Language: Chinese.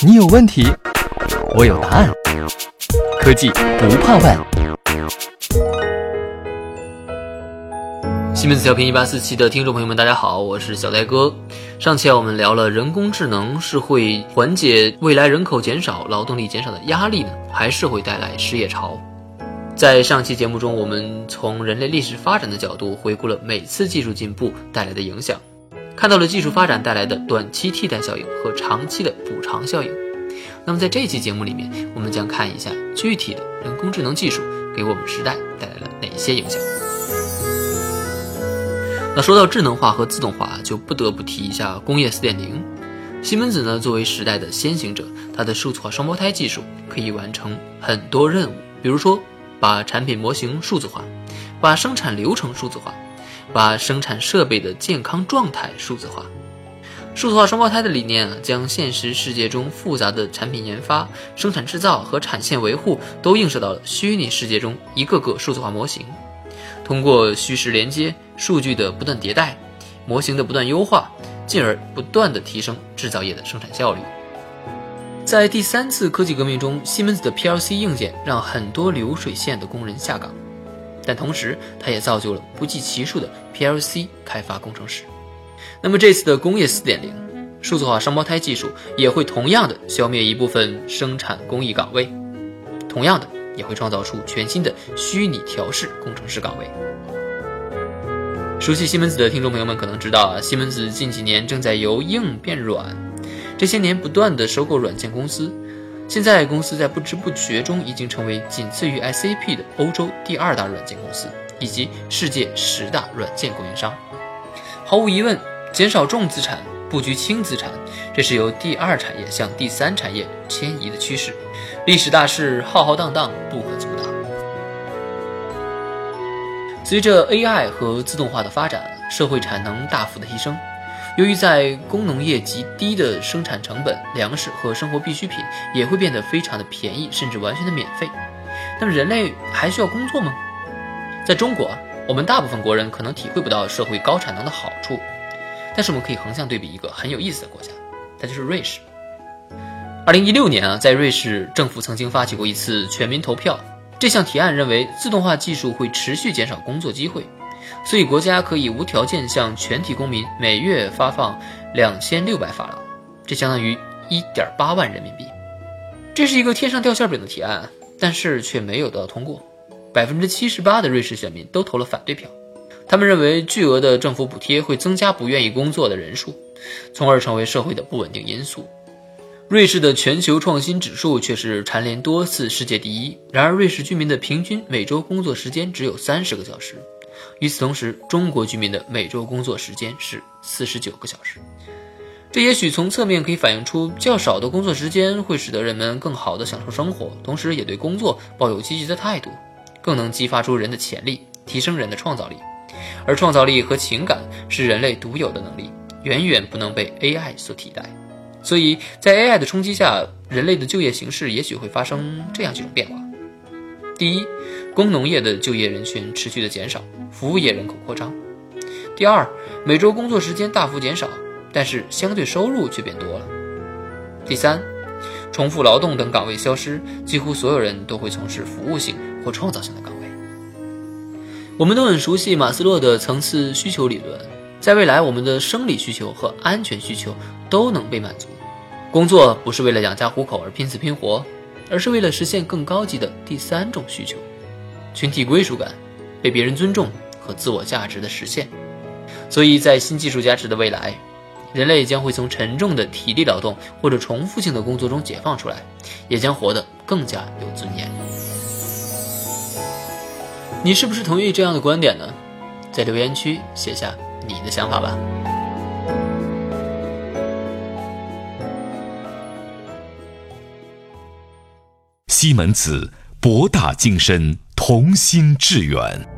你有问题，我有答案。科技不怕问。西门子调频一八四七的听众朋友们，大家好，我是小呆哥。上期，我们聊了人工智能是会缓解未来人口减少、劳动力减少的压力呢，还是会带来失业潮？在上期节目中，我们从人类历史发展的角度回顾了每次技术进步带来的影响。看到了技术发展带来的短期替代效应和长期的补偿效应。那么在这期节目里面，我们将看一下具体的人工智能技术给我们时代带来了哪些影响。那说到智能化和自动化，就不得不提一下工业四点零。西门子呢，作为时代的先行者，它的数字化双胞胎技术可以完成很多任务，比如说把产品模型数字化，把生产流程数字化。把生产设备的健康状态数字化，数字化双胞胎的理念啊，将现实世界中复杂的产品研发、生产制造和产线维护都映射到了虚拟世界中一个个数字化模型。通过虚实连接、数据的不断迭代、模型的不断优化，进而不断的提升制造业的生产效率。在第三次科技革命中，西门子的 PLC 硬件让很多流水线的工人下岗。但同时，它也造就了不计其数的 PLC 开发工程师。那么这次的工业4.0数字化双胞胎技术也会同样的消灭一部分生产工艺岗位，同样的也会创造出全新的虚拟调试工程师岗位。熟悉西门子的听众朋友们可能知道啊，西门子近几年正在由硬变软，这些年不断的收购软件公司。现在公司在不知不觉中已经成为仅次于 SAP 的欧洲第二大软件公司，以及世界十大软件供应商。毫无疑问，减少重资产，布局轻资产，这是由第二产业向第三产业迁移的趋势。历史大势浩浩荡荡，不可阻挡。随着 AI 和自动化的发展，社会产能大幅的提升。由于在工农业极低的生产成本，粮食和生活必需品也会变得非常的便宜，甚至完全的免费。那么人类还需要工作吗？在中国，我们大部分国人可能体会不到社会高产能的好处，但是我们可以横向对比一个很有意思的国家，它就是瑞士。二零一六年啊，在瑞士政府曾经发起过一次全民投票，这项提案认为自动化技术会持续减少工作机会。所以，国家可以无条件向全体公民每月发放两千六百法郎，这相当于一点八万人民币。这是一个天上掉馅饼的提案，但是却没有得到通过。百分之七十八的瑞士选民都投了反对票，他们认为巨额的政府补贴会增加不愿意工作的人数，从而成为社会的不稳定因素。瑞士的全球创新指数却是蝉联多次世界第一。然而，瑞士居民的平均每周工作时间只有三十个小时。与此同时，中国居民的每周工作时间是四十九个小时。这也许从侧面可以反映出，较少的工作时间会使得人们更好地享受生活，同时也对工作抱有积极的态度，更能激发出人的潜力，提升人的创造力。而创造力和情感是人类独有的能力，远远不能被 AI 所替代。所以在 AI 的冲击下，人类的就业形势也许会发生这样几种变化：第一，工农业的就业人群持续的减少，服务业人口扩张。第二，每周工作时间大幅减少，但是相对收入却变多了。第三，重复劳动等岗位消失，几乎所有人都会从事服务性或创造性的岗位。我们都很熟悉马斯洛的层次需求理论，在未来，我们的生理需求和安全需求都能被满足。工作不是为了养家糊口而拼死拼活，而是为了实现更高级的第三种需求。群体归属感、被别人尊重和自我价值的实现，所以在新技术加持的未来，人类将会从沉重的体力劳动或者重复性的工作中解放出来，也将活得更加有尊严。你是不是同意这样的观点呢？在留言区写下你的想法吧。西门子，博大精深。同心致远。